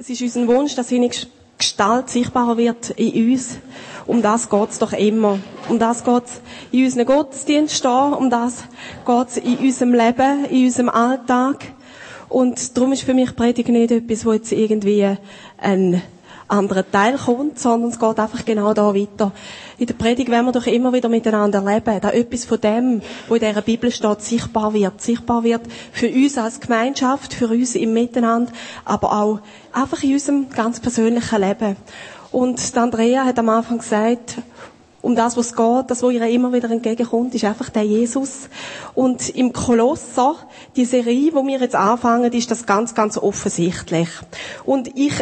Es ist unser Wunsch, dass seine Gestalt sichtbarer wird in uns. Um das geht's doch immer. Um das geht's in unserem Gottesdienst da. Um das geht's in unserem Leben, in unserem Alltag. Und darum ist für mich Predigt nicht etwas, wo jetzt irgendwie ein anderer Teil kommt, sondern es geht einfach genau da weiter. In der Predigt werden wir doch immer wieder miteinander leben, da etwas von dem, wo in dieser Bibel steht, sichtbar wird. Sichtbar wird für uns als Gemeinschaft, für uns im Miteinander, aber auch einfach in unserem ganz persönlichen Leben. Und Andrea hat am Anfang gesagt, um das, was geht, das, was ihr immer wieder entgegenkommt, ist einfach der Jesus. Und im Kolosser, die Serie, wo wir jetzt anfangen, ist das ganz, ganz offensichtlich. Und ich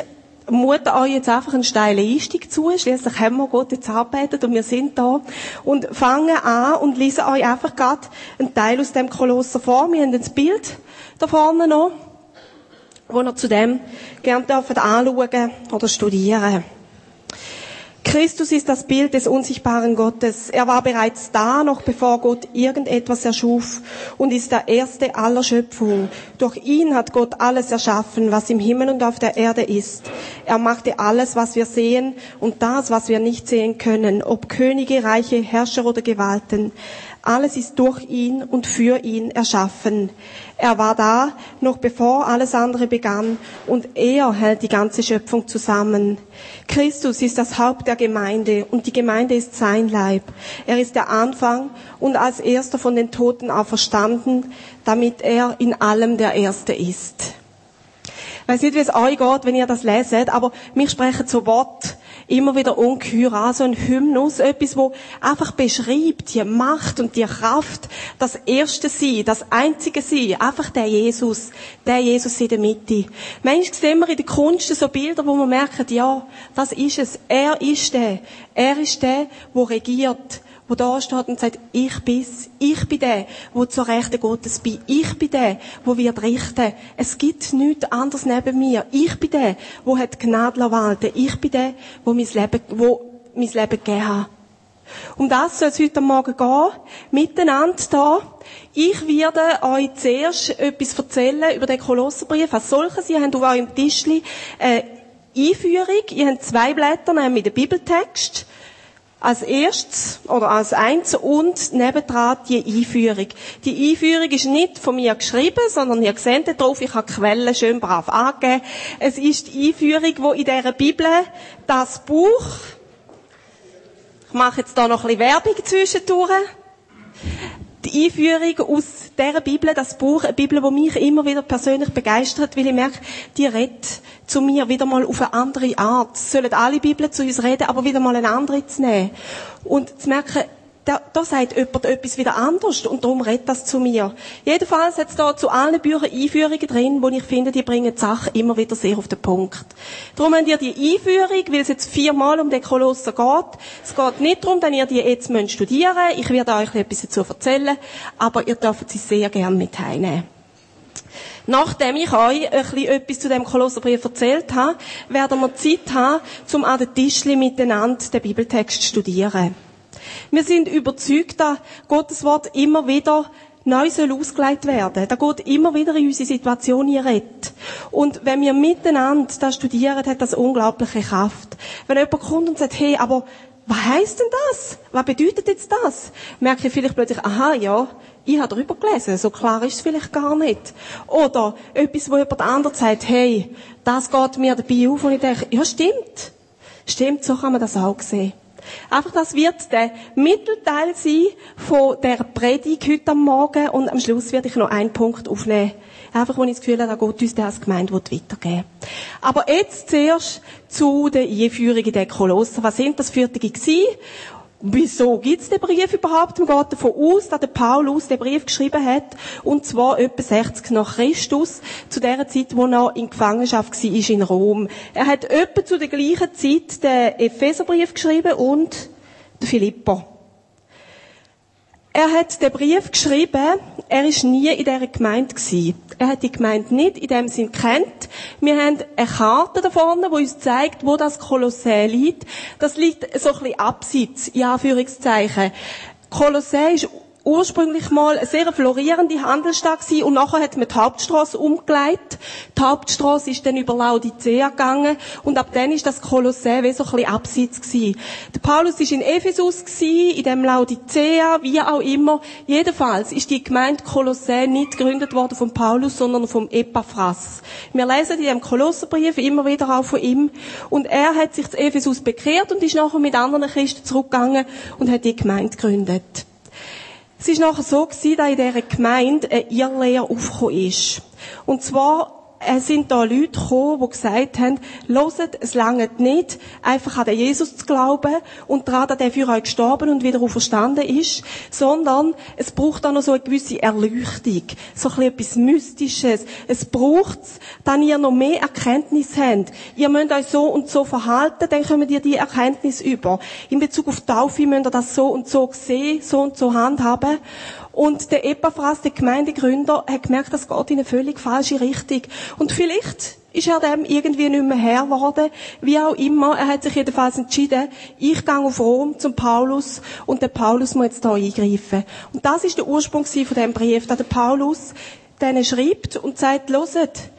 mute euch jetzt einfach einen steilen Einstieg zu. Schließlich haben wir Gott jetzt arbeitet und wir sind da. Und fangen an und lesen euch einfach gerade einen Teil aus dem Kolosser vor. Wir haben das Bild da vorne noch, wo ihr zu dem gerne anschauen oder studieren Christus ist das Bild des unsichtbaren Gottes. Er war bereits da, noch bevor Gott irgendetwas erschuf und ist der Erste aller Schöpfung. Durch ihn hat Gott alles erschaffen, was im Himmel und auf der Erde ist. Er machte alles, was wir sehen und das, was wir nicht sehen können, ob Könige, Reiche, Herrscher oder Gewalten. Alles ist durch ihn und für ihn erschaffen. Er war da, noch bevor alles andere begann, und er hält die ganze Schöpfung zusammen. Christus ist das Haupt der Gemeinde, und die Gemeinde ist sein Leib. Er ist der Anfang und als erster von den Toten auferstanden, damit er in allem der Erste ist. Ich weiß nicht, wie es euch geht, wenn ihr das leset, aber mich sprechen zu Wort immer wieder ungeheuer an, so ein Hymnus, etwas, wo einfach beschreibt, die Macht und die Kraft, das erste Sein, das einzige Sein, einfach der Jesus, der Jesus in der Mitte. Manchmal sehen wir in der Kunst so Bilder, wo wir merken, ja, das ist es, er ist der, er ist der, wo regiert, wo da steht und sagt, ich bin's, ich bin der, wo zur Rechten Gottes bin, ich bin der, wo wird richten. Es gibt nichts anderes neben mir. Ich bin der, wo hat Gnade walten. Ich bin der, wo mein Leben, wo mein Leben gegeben hat. Um das soll es heute Morgen gehen. Miteinander da. Ich werde euch zuerst etwas erzählen über den Kolosserbrief als solches. Ihr habt auf eurem Tischli eine Einführung. Ihr habt zwei Blätter, nämlich den Bibeltext als erstes oder als eins und nebendran die Einführung. Die Einführung ist nicht von mir geschrieben, sondern ihr seht drauf, ich habe Quellen schön brav angegeben. Es ist die Einführung, wo in dieser Bibel das Buch, ich mache jetzt da noch ein bisschen Werbung zwischendurch, die Einführung aus dieser Bibel, das Buch, eine Bibel, die mich immer wieder persönlich begeistert, weil ich merke, die redet zu mir wieder mal auf eine andere Art. Es sollen alle Bibeln zu uns reden, aber wieder mal eine andere zu nehmen. Und zu merken, da, da sagt jemand etwas wieder anders und darum redet das zu mir. Jedenfalls hat es da zu allen Büchern Einführungen drin, wo ich finde, die bringen die Sache immer wieder sehr auf den Punkt. Darum habt ihr die Einführung, weil es jetzt viermal um den Kolosser geht. Es geht nicht darum, dass ihr die jetzt studieren müsst. Ich werde euch etwas dazu erzählen, aber ihr dürft sie sehr gerne mit heimnehmen. Nachdem ich euch ein bisschen etwas zu dem Kolosserbrief erzählt habe, werden wir Zeit haben, um an den Tischli miteinander den Bibeltext zu studieren. Wir sind überzeugt, dass Gottes Wort immer wieder neu soll ausgelegt werden. Da geht immer wieder in unsere Situation rein. Und wenn wir miteinander das studieren, hat das unglaubliche Kraft. Wenn jemand kommt und sagt, hey, aber was heisst denn das? Was bedeutet jetzt das? Merke ich vielleicht plötzlich, aha, ja, ich habe darüber gelesen, so klar ist es vielleicht gar nicht. Oder etwas, wo jemand anderes sagt, hey, das geht mir dabei auf und ich denke, ja, stimmt. Stimmt, so kann man das auch sehen. Einfach, das wird der Mittelteil sein von der Predigt heute am Morgen und am Schluss werde ich noch einen Punkt aufnehmen. Einfach, wo ich das Gefühl habe, da Gott uns das Gemeinde weitergeben Aber jetzt zuerst zu der Einführung in den. Was sind das für die gewesen? Wieso gibt's den Brief überhaupt? Man geht davon aus, dass der Paulus den Brief geschrieben hat, und zwar etwa 60 nach Christus, zu der Zeit, wo er in Gefangenschaft war in Rom. Er hat etwa zu der gleichen Zeit den Epheserbrief geschrieben und den Philipper. Er hat den Brief geschrieben, er ist nie in dieser Gemeinde gewesen. Er hat die Gemeinde nicht in dem Sinn kennt. Wir haben eine Karte da vorne, die uns zeigt, wo das Kolossä liegt. Das liegt so ein bisschen abseits, in Anführungszeichen. Kolossä ist ursprünglich mal eine sehr florierende Handelsstadt gewesen und nachher hat man die Hauptstraße umgelegt. Die Hauptstraße ist dann über Laodicea gegangen und ab dann ist das Kolosseum wie so ein bisschen abseits gewesen. Der Paulus ist in Ephesus gewesen, in dem Laodicea, wie auch immer. Jedenfalls ist die Gemeinde Kolosseum nicht gegründet worden von Paulus, sondern vom Epaphras. Wir lesen in dem Kolosserbrief immer wieder auch von ihm und er hat sich zu Ephesus bekehrt und ist nachher mit anderen Christen zurückgegangen und hat die Gemeinde gegründet. Es ist nachher so gewesen, dass in dieser Gemeinde eine Irrlehre aufgekommen ist. Und zwar es sind da Leute gekommen, die gesagt haben, loset, es langt nicht, einfach an den Jesus zu glauben und daran, dass er für euch gestorben und wieder auferstanden ist, sondern es braucht auch noch so eine gewisse Erleuchtung, so ein etwas Mystisches. Es braucht, dass ihr noch mehr Erkenntnis habt. Ihr müsst euch so und so verhalten, dann kommt ihr die Erkenntnis über. In Bezug auf Taufe müsst ihr das so und so sehen, so und so handhaben. Und der Epaphras, der Gemeindegründer, hat gemerkt, das geht in eine völlig falsche Richtung. Und vielleicht ist er dem irgendwie nicht mehr Herr geworden. Wie auch immer, er hat sich jedenfalls entschieden, ich gehe auf Rom zum Paulus und der Paulus muss jetzt da eingreifen. Und das ist der Ursprung von dem Brief, dass der Paulus denen schreibt und sagt, loset,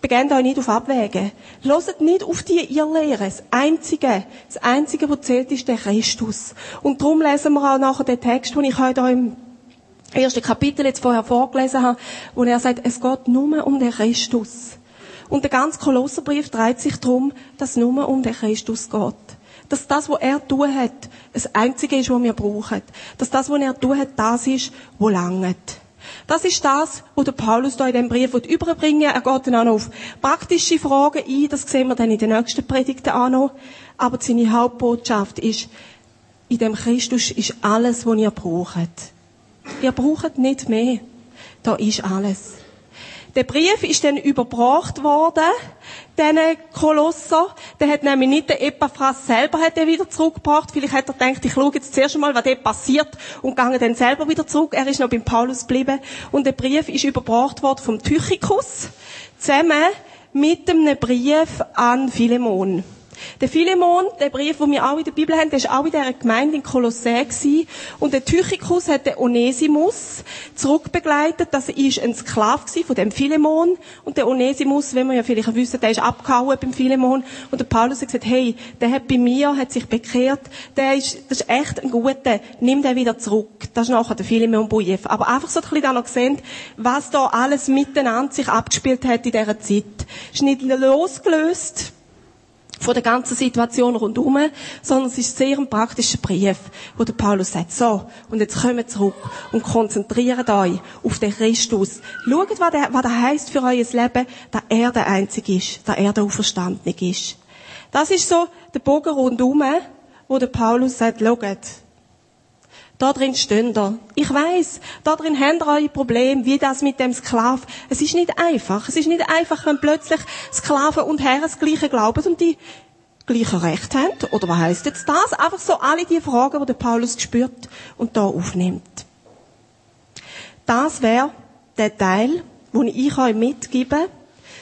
begebt euch nicht auf Abwägen. Loset nicht auf die Irrlehre. Das Einzige, das Einzige, was zählt, ist der Christus. Und darum lesen wir auch nachher den Text, den ich heute im erste Kapitel jetzt vorher vorgelesen habe, wo er sagt, es geht nur um den Christus. Und der ganze Kolosserbrief dreht sich darum, dass nur um den Christus geht. Dass das, was er tun hat, das Einzige ist, was wir brauchen. Dass das, was er tun hat, das ist, was langt. Das ist das, was der Paulus da in dem Brief überbringen will. Er geht dann auch noch auf praktische Fragen ein. Das sehen wir dann in den nächsten Predigten auch noch. Aber seine Hauptbotschaft ist, in dem Christus ist alles, was ihr braucht. Ihr braucht nicht mehr. Da ist alles. Der Brief ist dann überbracht worden, diesen Kolosser. Der hat nämlich nicht der Epaphras selber hat er wieder zurückgebracht. Vielleicht hat er gedacht, ich schaue jetzt zuerst mal, was dort passiert und gehe dann selber wieder zurück. Er ist noch beim Paulus geblieben. Und der Brief ist überbracht worden vom Tychikus zusammen mit einem Brief an Philemon. Der Philemon, der Brief, den wir auch in der Bibel haben, der ist auch in dieser Gemeinde in Kolossä. Und der Tychikus hat den Onesimus zurückbegleitet. Das ist ein Sklave von dem Philemon. Und der Onesimus, wenn wir ja vielleicht wissen, der ist abgehauen beim Philemon. Und der Paulus hat gesagt, hey, der hat bei mir, hat sich bekehrt. Der ist, das ist echt ein guter. Nimm den wieder zurück. Das ist nachher der Philemon Bujev. Aber einfach so ein bisschen da noch gesehen, was da alles miteinander sich abgespielt hat in dieser Zeit. Ist nicht losgelöst von der ganzen Situation rundherum, sondern es ist sehr ein praktischer Brief, wo der Paulus sagt, so, und jetzt kommt zurück und konzentriert euch auf den Christus. Schaut, was, der, was das heisst für euer Leben, dass er der Einzige ist, dass er der Auferstandene ist. Das ist so der Bogen rundherum, wo der Paulus sagt, schaut, da drin stehen da. Ich weiß, da drin habt ihr eure Probleme, wie das mit dem Sklav. Es ist nicht einfach. Es ist nicht einfach, wenn plötzlich Sklaven und Herren das gleiche glauben und die gleiche Recht haben. Oder was heisst jetzt das? Einfach so alle die Fragen, die Paulus gespürt und da aufnimmt. Das wäre der Teil, den ich euch mitgebe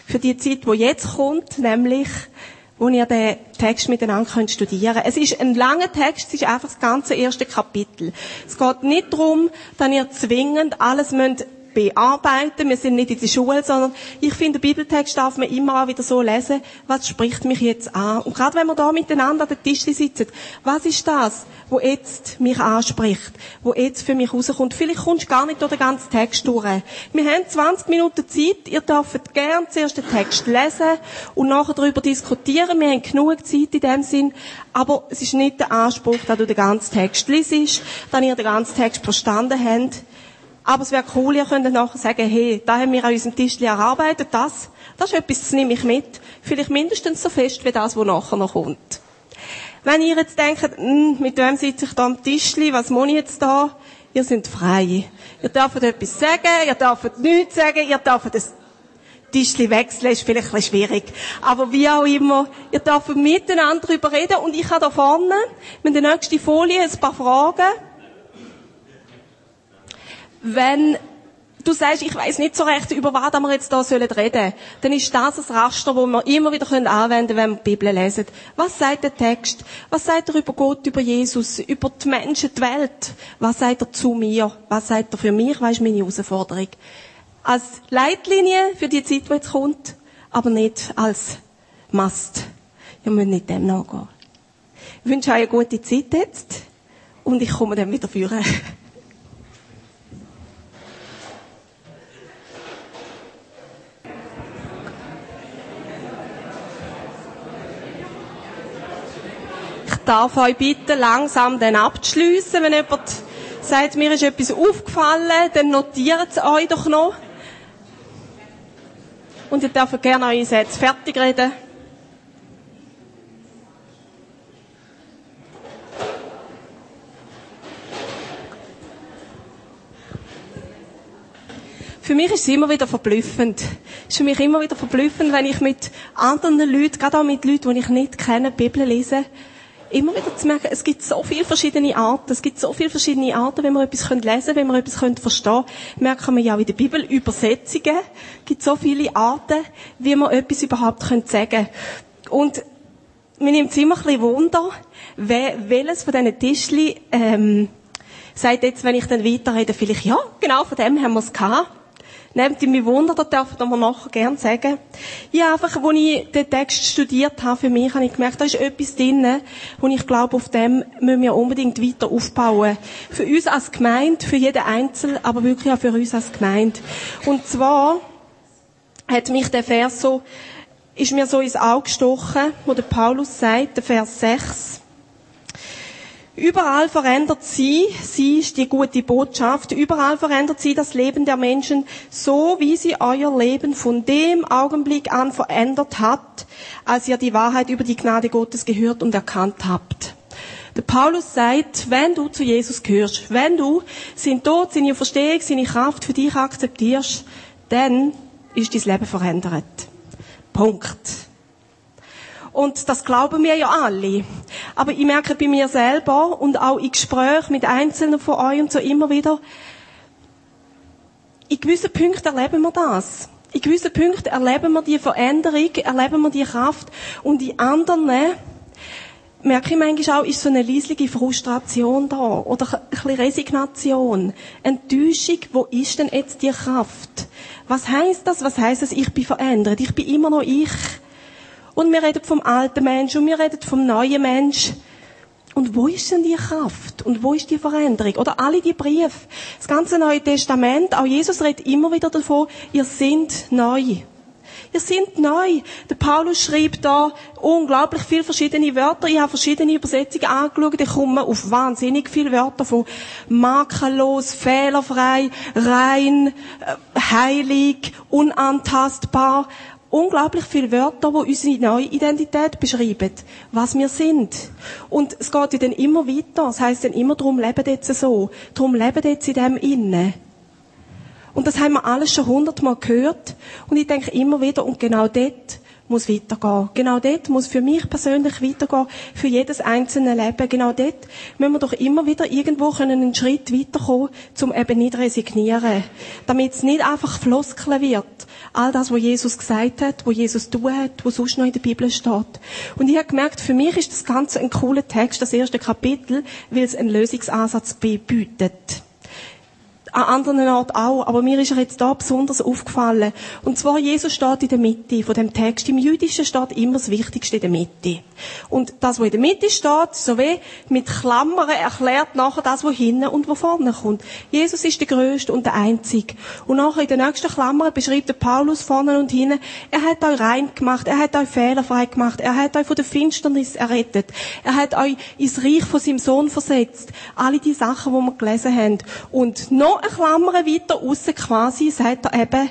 für die Zeit, die jetzt kommt, nämlich wo ihr den Text miteinander könnt studieren könnt. Es ist ein langer Text, es ist einfach das ganze erste Kapitel. Es geht nicht darum, dass ihr zwingend alles müsst bearbeiten. Wir sind nicht in der Schule, sondern ich finde, den Bibeltext darf man immer auch wieder so lesen, was spricht mich jetzt an. Und gerade wenn wir da miteinander an den Tisch sitzen, was ist das, wo jetzt mich anspricht, wo jetzt für mich rauskommt? Vielleicht kommst du gar nicht durch den ganzen Text durch. Wir haben 20 Minuten Zeit, ihr dürft gern zuerst den Text lesen und nachher darüber diskutieren. Wir haben genug Zeit in dem Sinn, aber es ist nicht der Anspruch, dass du den ganzen Text liest, dass ihr den ganzen Text verstanden habt. Aber es wäre cool, ihr könnt nachher sagen, hey, da haben wir an unserem Tisch erarbeitet, das, das ist etwas, das nehme ich mit. Vielleicht mindestens so fest wie das, was nachher noch kommt. Wenn ihr jetzt denkt, hm, mit wem sitze ich da am Tischli, was muss ich jetzt da? Ihr seid frei. Ihr dürft etwas sagen, ihr dürft nichts sagen, ihr dürft das Tischli wechseln, ist vielleicht ein bisschen schwierig. Aber wie auch immer, ihr dürft miteinander darüber reden und ich habe da vorne mit der nächsten Folie ein paar Fragen wenn du sagst, ich weiß nicht so recht, über was wir jetzt hier reden sollen, dann ist das ein Raster, das wir immer wieder anwenden können, wenn wir die Bibel lesen. Was sagt der Text? Was sagt er über Gott, über Jesus, über die Menschen, die Welt? Was sagt er zu mir? Was sagt er für mich? Was ist meine Herausforderung? Als Leitlinie für die Zeit, die jetzt kommt, aber nicht als Mast. Wir müssen nicht dem nachgehen. Ich wünsche euch eine gute Zeit jetzt und ich komme dann wieder führen. darf euch bitten, langsam den abzuschliessen. Wenn jemand sagt, mir ist etwas aufgefallen, dann notiert es euch doch noch. Und ihr dürft gerne eure Sätze fertig reden. Für mich ist es immer wieder verblüffend. Es ist für mich immer wieder verblüffend, wenn ich mit anderen Leuten, gerade auch mit Leuten, die ich nicht kenne, die Bibel lese, immer wieder zu merken, es gibt so viele verschiedene Arten, es gibt so viele verschiedene Arten, wenn wir etwas lesen können, wenn wir etwas verstehen können, merken wir ja auch in der Bibel, Übersetzungen, es gibt so viele Arten, wie wir etwas überhaupt sagen können. Und mir nimmt es immer ein bisschen Wunder, welches von diesen Tischli, ähm, sagt jetzt, wenn ich dann weiterrede, vielleicht, ja, genau von dem haben wir es gehabt. Nehmt ihr mich Wunder, das dürft ihr mir nachher gerne sagen. Ja, einfach, als ich den Text studiert habe, für mich, habe ich gemerkt, da ist etwas drin, wo ich glaube, auf dem müssen wir unbedingt weiter aufbauen. Für uns als Gemeinde, für jeden Einzel, aber wirklich auch für uns als Gemeinde. Und zwar hat mich der Vers so, ist mir so ins Auge gestochen, wo der Paulus sagt, der Vers 6. Überall verändert sie, sie ist die gute Botschaft, überall verändert sie das Leben der Menschen, so wie sie euer Leben von dem Augenblick an verändert hat, als ihr die Wahrheit über die Gnade Gottes gehört und erkannt habt. Der Paulus sagt, wenn du zu Jesus gehörst, wenn du sein Tod, seine Verstehung, seine Kraft für dich akzeptierst, dann ist dein Leben verändert. Punkt. Und das glauben wir ja alle. Aber ich merke bei mir selber und auch in Gesprächen mit Einzelnen von euch und so immer wieder, in gewissen Punkten erleben wir das. In gewissen Punkten erleben wir die Veränderung, erleben wir die Kraft und in anderen merke ich manchmal auch, ist so eine leisliche Frustration da oder ein bisschen Resignation, Enttäuschung. Wo ist denn jetzt die Kraft? Was heißt das? Was heißt das? Ich bin verändert. Ich bin immer noch ich. Und wir reden vom alten Mensch und wir reden vom neuen Mensch. Und wo ist denn die Kraft? Und wo ist die Veränderung? Oder alle die Briefe. Das ganze Neue Testament, auch Jesus redet immer wieder davon, ihr seid neu. Ihr seid neu. Der Paulus schreibt da unglaublich viele verschiedene Wörter. Ich habe verschiedene Übersetzungen angeschaut. Ich komme auf wahnsinnig viele Wörter von makellos, fehlerfrei, rein, äh, heilig, unantastbar unglaublich viele Wörter, die unsere neue Identität beschreiben, was wir sind. Und es geht ja dann immer weiter. Es heisst dann immer, darum leben jetzt so. Darum leben jetzt in dem Innen. Und das haben wir alles schon hundertmal gehört. Und ich denke immer wieder, und genau dort muss weitergehen. Genau dort muss für mich persönlich weitergehen, für jedes einzelne Leben. Genau dort müssen wir doch immer wieder irgendwo einen Schritt weiterkommen, um eben nicht resignieren. Damit es nicht einfach Floskeln wird. All das, was Jesus gesagt hat, was Jesus tun hat, was sonst noch in der Bibel steht. Und ich habe gemerkt, für mich ist das Ganze ein cooler Text, das erste Kapitel, weil es einen Lösungsansatz bietet an anderen Orten auch, aber mir ist er jetzt da besonders aufgefallen. Und zwar, Jesus steht in der Mitte von dem Text. Im Jüdischen steht immer das Wichtigste in der Mitte. Und das, was in der Mitte steht, so wie mit Klammern erklärt nachher das, was hinten und wo vorne kommt. Jesus ist der Größte und der Einzige. Und nachher in der nächsten Klammer beschreibt der Paulus vorne und hinten, er hat euch rein gemacht, er hat euch fehlerfrei gemacht, er hat euch von der Finsternis errettet, er hat euch ins Reich von seinem Sohn versetzt. Alle die Sachen, die wir gelesen haben. Und noch eine Klammer weiter aussen quasi sagt er eben,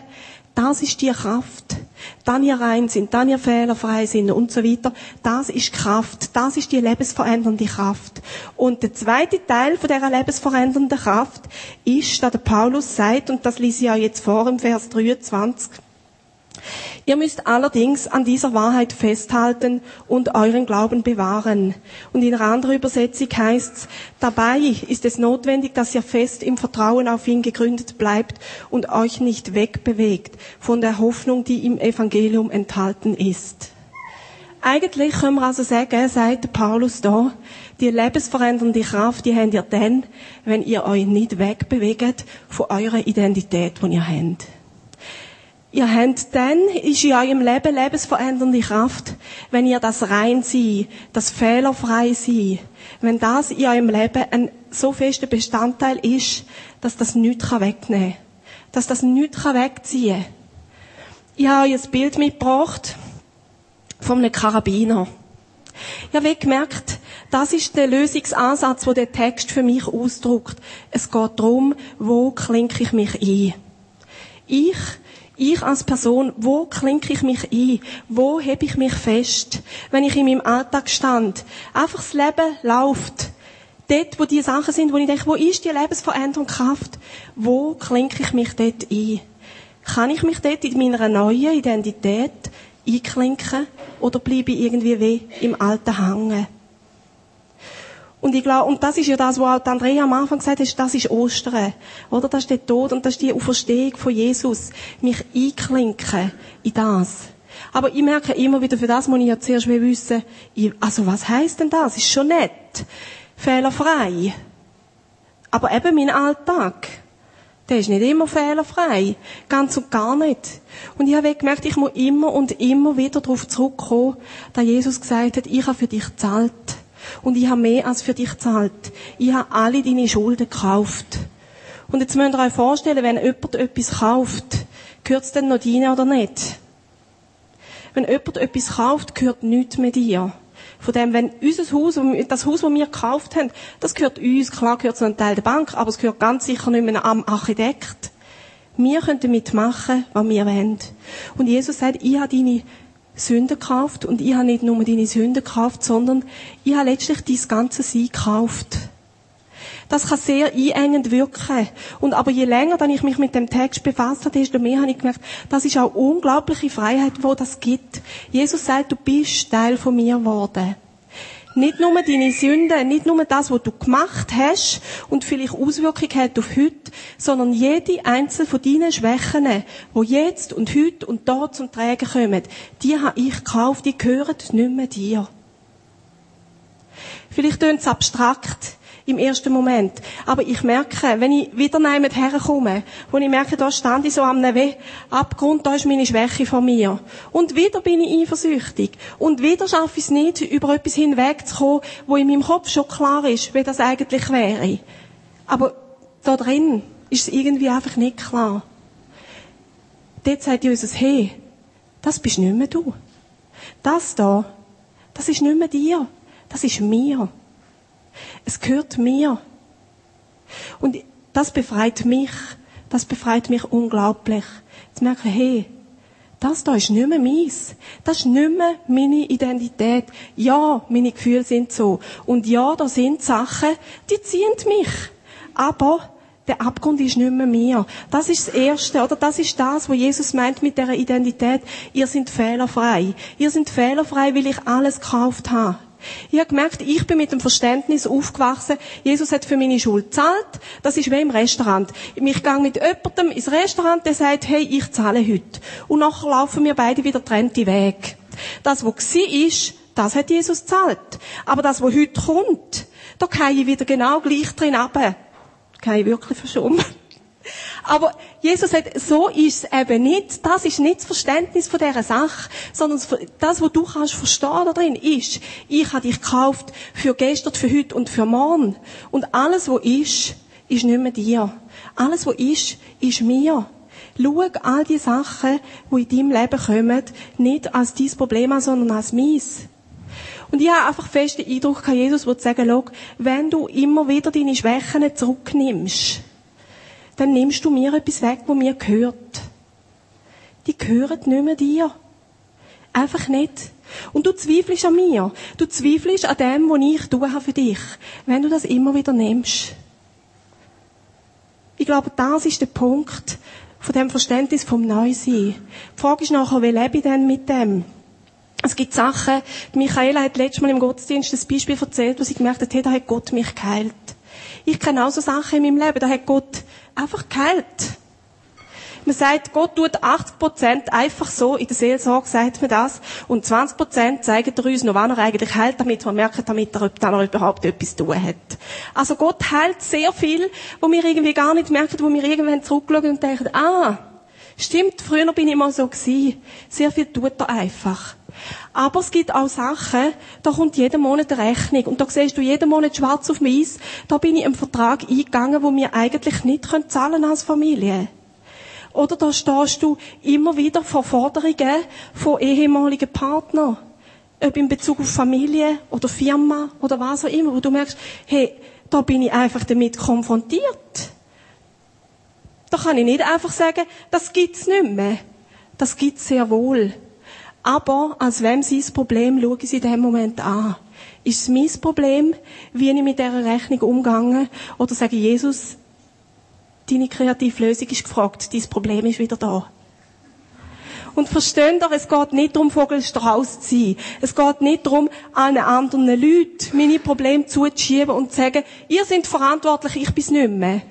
das ist die Kraft. Dann ihr rein sind, dann ihr fehlerfrei sind und so weiter. Das ist Kraft. Das ist die lebensverändernde Kraft. Und der zweite Teil von dieser lebensverändernden Kraft ist, da der Paulus sagt, und das lese ich auch jetzt vor im Vers 23, Ihr müsst allerdings an dieser Wahrheit festhalten und euren Glauben bewahren. Und in einer anderen Übersetzung heißt's: dabei ist es notwendig, dass ihr fest im Vertrauen auf ihn gegründet bleibt und euch nicht wegbewegt von der Hoffnung, die im Evangelium enthalten ist. Eigentlich können wir also sagen, sagt Paulus da, die lebensverändernde Kraft, die habt ihr dann, wenn ihr euch nicht wegbewegt von eurer Identität, die ihr habt. Ihr habt dann, ist in eurem Leben lebensverändernde Kraft, wenn ihr das rein sein, das fehlerfrei sein, wenn das in eurem Leben ein so fester Bestandteil ist, dass das nichts wegnehmen kann. Dass das nichts wegziehen kann. Ich habe euch ein Bild mitgebracht von einem Karabiner. Ich habe gemerkt, das ist der Lösungsansatz, wo der Text für mich ausdrückt. Es geht darum, wo klinke ich mich ein. Ich ich als Person, wo klinke ich mich ein? Wo heb ich mich fest? Wenn ich in meinem Alltag stand. Einfach das Leben läuft. Dort, wo die Sachen sind, wo ich denke, wo ist die Lebensveränderung Kraft? Wo klinke ich mich dort ein? Kann ich mich dort in meiner neuen Identität einklinken? Oder bleibe ich irgendwie wie im Alten hängen? Und ich glaube, und das ist ja das, was auch Andrea am Anfang gesagt hat, das ist Ostern. Oder? Das ist der Tod und das ist die Auferstehung von Jesus. Mich einklinken in das. Aber ich merke immer wieder, für das muss ich ja zuerst wissen, also was heisst denn das? Ist schon nett. Fehlerfrei. Aber eben mein Alltag. Der ist nicht immer fehlerfrei. Ganz und gar nicht. Und ich habe gemerkt, ich muss immer und immer wieder darauf zurückkommen, da Jesus gesagt hat, ich habe für dich gezahlt. Und ich habe mehr als für dich gezahlt. Ich habe alle deine Schulden gekauft. Und jetzt müsst ihr euch vorstellen, wenn jemand etwas kauft, gehört es dann noch dir oder nicht? Wenn jemand etwas kauft, gehört nichts mehr dir. Von dem, wenn unser Haus, das Haus, das wir gekauft haben, das gehört uns, klar gehört es ein Teil der Bank, aber es gehört ganz sicher nicht mehr am Architekt. Wir können damit machen, was wir wollen. Und Jesus sagt, ich habe deine Sünden gekauft und ich habe nicht nur deine Sünden gekauft, sondern ich habe letztlich dein ganze Sein gekauft. Das kann sehr einengend wirken. Und aber je länger dann ich mich mit dem Text befasst habe, desto mehr habe ich gemerkt, das ist auch unglaubliche Freiheit, wo das gibt. Jesus sagt, du bist Teil von mir geworden. Nicht nur deine Sünden, nicht nur das, was du gemacht hast und vielleicht Auswirkungen hat auf heute, sondern jede einzelne von deinen Schwächen, die jetzt und heute und da zum Tragen kommen, die habe ich gekauft, die gehören nicht mehr dir. Vielleicht klingt es abstrakt im ersten Moment. Aber ich merke, wenn ich wieder jemand herkomme, wo ich merke, da stand ich so am Abgrund, da ist meine Schwäche von mir. Und wieder bin ich eifersüchtig. Und wieder schaffe ich es nicht, über etwas hinwegzukommen, wo in meinem Kopf schon klar ist, wie das eigentlich wäre. Aber da drin ist es irgendwie einfach nicht klar. Dort sagt Jesus, hey, das bist nicht mehr du. Das da, das ist nicht mehr dir. Das ist mir. Es gehört mir. Und das befreit mich. Das befreit mich unglaublich. Zu merken, hey, das da ist nicht mehr meins. Das ist nicht mehr meine Identität. Ja, meine Gefühle sind so. Und ja, da sind Sachen, die ziehen mich. Aber der Abgrund ist nicht mehr mir. Das ist das Erste, oder? Das ist das, was Jesus meint mit der Identität. Ihr seid fehlerfrei. Ihr seid fehlerfrei, weil ich alles gekauft habe. Ich habe gemerkt, ich bin mit dem Verständnis aufgewachsen, Jesus hat für meine Schuld gezahlt. Das ist wie im Restaurant. Ich gehe mit jemandem ins Restaurant, der sagt, hey, ich zahle heute. Und nachher laufen wir beide wieder trennte Weg. Das, was war, ist, das hat Jesus gezahlt. Aber das, was heute kommt, da kann ich wieder genau gleich drin runter. Kann ich wirklich verschummen. Aber Jesus sagt, so ist es eben nicht. Das ist nicht das Verständnis von dieser Sache, sondern das, was du kannst verstehen da drin, ist, ich habe dich gekauft für gestern, für heute und für morgen. Und alles, was ist, ist nicht mehr dir. Alles, was ist, ist mir. Schau all die Sachen, die in deinem Leben kommen, nicht als dein Problem an, sondern als meins. Und ich habe einfach fest den Eindruck, Jesus wird sagen, schau, wenn du immer wieder deine Schwächen zurücknimmst, dann nimmst du mir etwas weg, wo mir gehört. Die gehören nicht mehr dir. Einfach nicht. Und du zweifelst an mir. Du zweifelst an dem, was ich tun habe für dich. Wenn du das immer wieder nimmst. Ich glaube, das ist der Punkt, Von dem Verständnis vom Neusein. Die Frage ist nachher, wie lebe ich denn mit dem? Es gibt Sachen, Michaela hat letztes Mal im Gottesdienst das Beispiel erzählt, wo sie gemerkt hat, hey, da hat Gott mich geheilt. Ich kenne auch so Sachen in meinem Leben, da hat Gott einfach geheilt. Man sagt, Gott tut 80% einfach so, in der Seelsorge sagt man das, und 20% zeigen er uns noch, wann er eigentlich heilt, damit wir merken, damit er, er überhaupt etwas zu tun hat. Also Gott heilt sehr viel, wo wir irgendwie gar nicht merken, wo wir irgendwann zurückschauen und denken, ah, stimmt, früher bin ich mal so gewesen. Sehr viel tut er einfach. Aber es gibt auch Sachen, da kommt jeden Monat eine Rechnung. Und da siehst du jeden Monat schwarz auf weiß, da bin ich einen Vertrag eingegangen, wo wir eigentlich nicht zahlen als Familie. Oder da stehst du immer wieder vor Forderungen von ehemaligen Partnern. Ob in Bezug auf Familie oder Firma oder was auch immer, wo du merkst, hey, da bin ich einfach damit konfrontiert. Da kann ich nicht einfach sagen, das gibt's nicht mehr. Das gibt's sehr wohl. Aber als wem sein Problem schaue ich es in dem Moment an. Ist es mein Problem, wie ich mit dieser Rechnung umgehe? Oder sage ich, Jesus, deine kreative Lösung ist gefragt, dein Problem ist wieder da. Und versteht ihr, es geht nicht darum, Vogelstrauß zu sein. Es geht nicht darum, allen anderen Leuten meine Probleme zuzuschieben und zu sagen, ihr seid verantwortlich, ich bin's nicht mehr.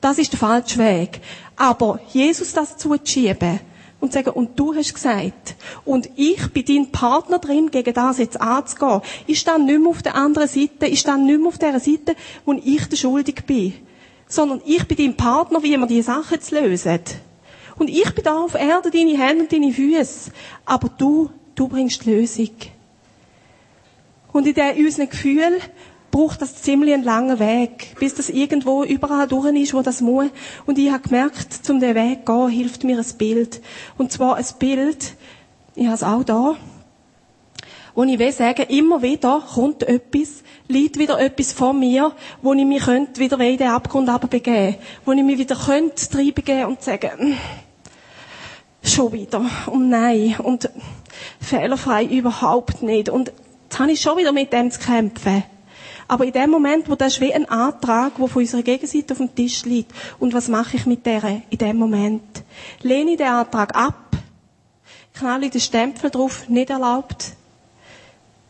Das ist der falsche Weg. Aber Jesus das zuzuschieben und sagen, und du hast gesagt, und ich bin dein Partner drin, gegen das jetzt anzugehen. Ich stand nicht mehr auf der anderen Seite, ich stand nicht mehr auf der Seite, wo ich der Schuldig bin sondern ich bin dein Partner, wie wir diese Sachen zu lösen. Und ich bin da auf Erde, deine Hände und deine Füße. Aber du, du bringst die Lösung. Und in, in unseren Gefühlen braucht das ziemlich einen langen Weg, bis das irgendwo überall durch ist, wo das muss. Und ich habe gemerkt, zum den Weg zu gehen, hilft mir ein Bild. Und zwar ein Bild, ich habe es auch da, wo ich will sagen, immer wieder kommt etwas, liegt wieder etwas von mir, wo ich mich könnte wieder in den Abgrund begeben wo ich mich wieder könnte reinbegeben und sagen, hm, schon wieder, und nein, und fehlerfrei überhaupt nicht. Und jetzt habe ich schon wieder mit dem zu kämpfen. Aber in dem Moment, wo das ist wie ein Antrag, der von unserer Gegenseite auf dem Tisch liegt. Und was mache ich mit der in dem Moment? Lehne ich den Antrag ab? Knalle den Stempel drauf, nicht erlaubt?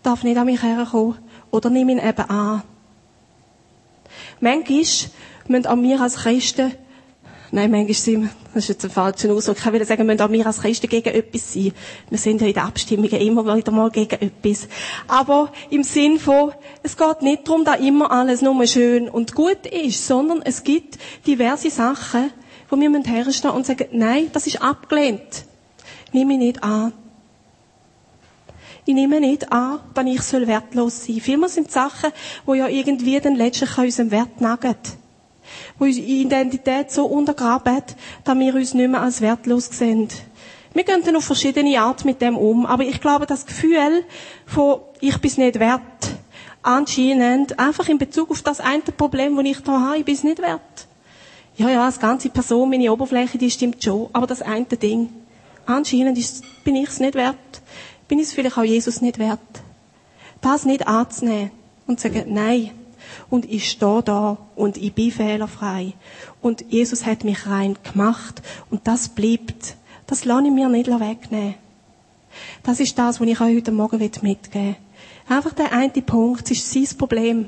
Darf nicht an mich herkommen? oder nimm ihn eben an. Manchmal müssen auch wir als Christen, nein, manchmal sind wir, das ist jetzt ein falscher Ausdruck, ich will sagen, müssen auch wir als Christen gegen etwas sein. Wir sind ja in den Abstimmungen immer wieder mal gegen etwas. Aber im Sinn von, es geht nicht darum, dass immer alles nur schön und gut ist, sondern es gibt diverse Sachen, wo wir herstehen und sagen, nein, das ist abgelehnt. Nimm mich nicht an. Ich nehme nicht an, dass ich wertlos sein soll. Vielmehr sind Sachen, die ja irgendwie dann letztlich an unserem Wert nagen. Wo unsere Identität so untergraben, dass wir uns nicht mehr als wertlos sehen. Wir gehen dann auf verschiedene Art mit dem um, aber ich glaube, das Gefühl von, ich bin nicht wert, anscheinend einfach in Bezug auf das eine Problem, das ich da habe, ich bin es nicht wert. Ja, ja, das ganze Person, meine Oberfläche, die stimmt schon, aber das eine Ding, anscheinend ist, bin ich es nicht wert bin ich es vielleicht auch Jesus nicht wert. Das nicht anzunehmen und zu sagen, nein. Und ich stehe da und ich bin fehlerfrei. Und Jesus hat mich rein gemacht und das bleibt. Das lasse ich mir nicht wegnehmen. Das ist das, was ich euch heute Morgen mitgeben will. Einfach der eine Punkt, es ist sein Problem.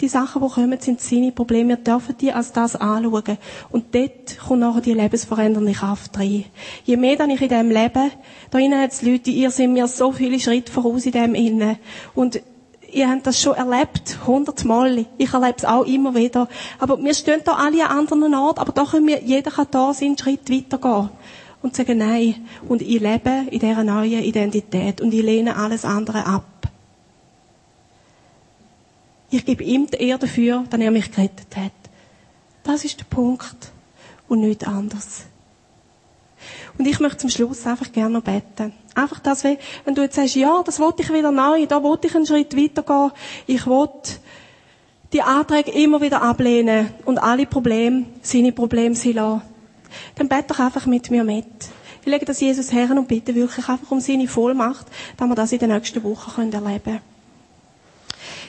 Die Sachen, die kommen, sind seine Probleme. Wir dürfen die als das anschauen. Und dort kommt nachher die lebensverändernde Kraft rein. Je mehr dann ich in diesem Leben, da innen hat es Leute, ihr seid mir so viele Schritte voraus in dem innen. Und ihr habt das schon erlebt, hundertmal. Ich erlebe es auch immer wieder. Aber wir stehen da alle an anderen Ort, aber da können wir, jeder kann da seinen Schritt weitergehen. Und sagen, nein. Und ich lebe in dieser neuen Identität. Und ich lehne alles andere ab. Ich gebe ihm die Ehre dafür, dass er mich gerettet hat. Das ist der Punkt. Und nichts anderes. Und ich möchte zum Schluss einfach gerne noch beten. Einfach das, wenn du jetzt sagst, ja, das wollte ich wieder neu, da wollte ich einen Schritt weitergehen. Ich wollte die Anträge immer wieder ablehnen und alle Probleme, seine Probleme sein lassen. Dann bete doch einfach mit mir mit. Ich lege das Jesus her und bitte wirklich einfach um seine Vollmacht, dass wir das in den nächsten Wochen erleben können.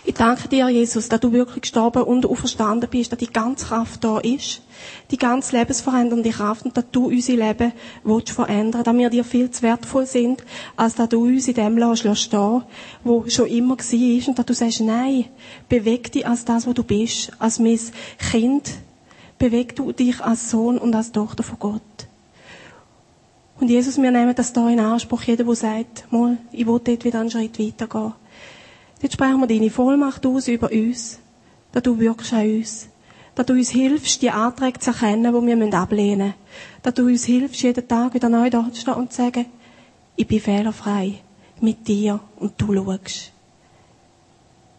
Ich danke dir, Jesus, dass du wirklich gestorben und auferstanden bist, dass die ganze Kraft da ist. Die ganz lebensverändernde Kraft und dass du unser Leben willst verändern, dass wir dir viel zu wertvoll sind, als dass du uns in dem lässt stehen, wo schon immer war und dass du sagst, nein, beweg dich als das, wo du bist, als mein Kind. Beweg du dich als Sohn und als Tochter von Gott. Und Jesus, wir nehmen das da in Anspruch, jeder, der sagt, mal, ich will dort wieder einen Schritt weitergehen. Jetzt sprechen wir deine Vollmacht aus über uns, dass du wirkst an uns, dass du uns hilfst, die Anträge zu erkennen, die wir ablehnen müssen, dass du uns hilfst, jeden Tag wieder neu da zu stehen und zu sagen, ich bin fehlerfrei mit dir und du schaust.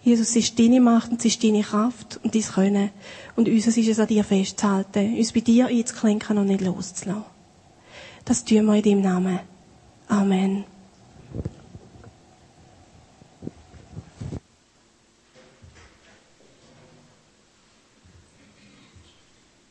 Jesus, es ist deine Macht und es ist deine Kraft und dein Können. Und uns ist es an dir festzuhalten, uns bei dir einzuklinken und nicht loszulassen. Das tun wir in deinem Namen. Amen.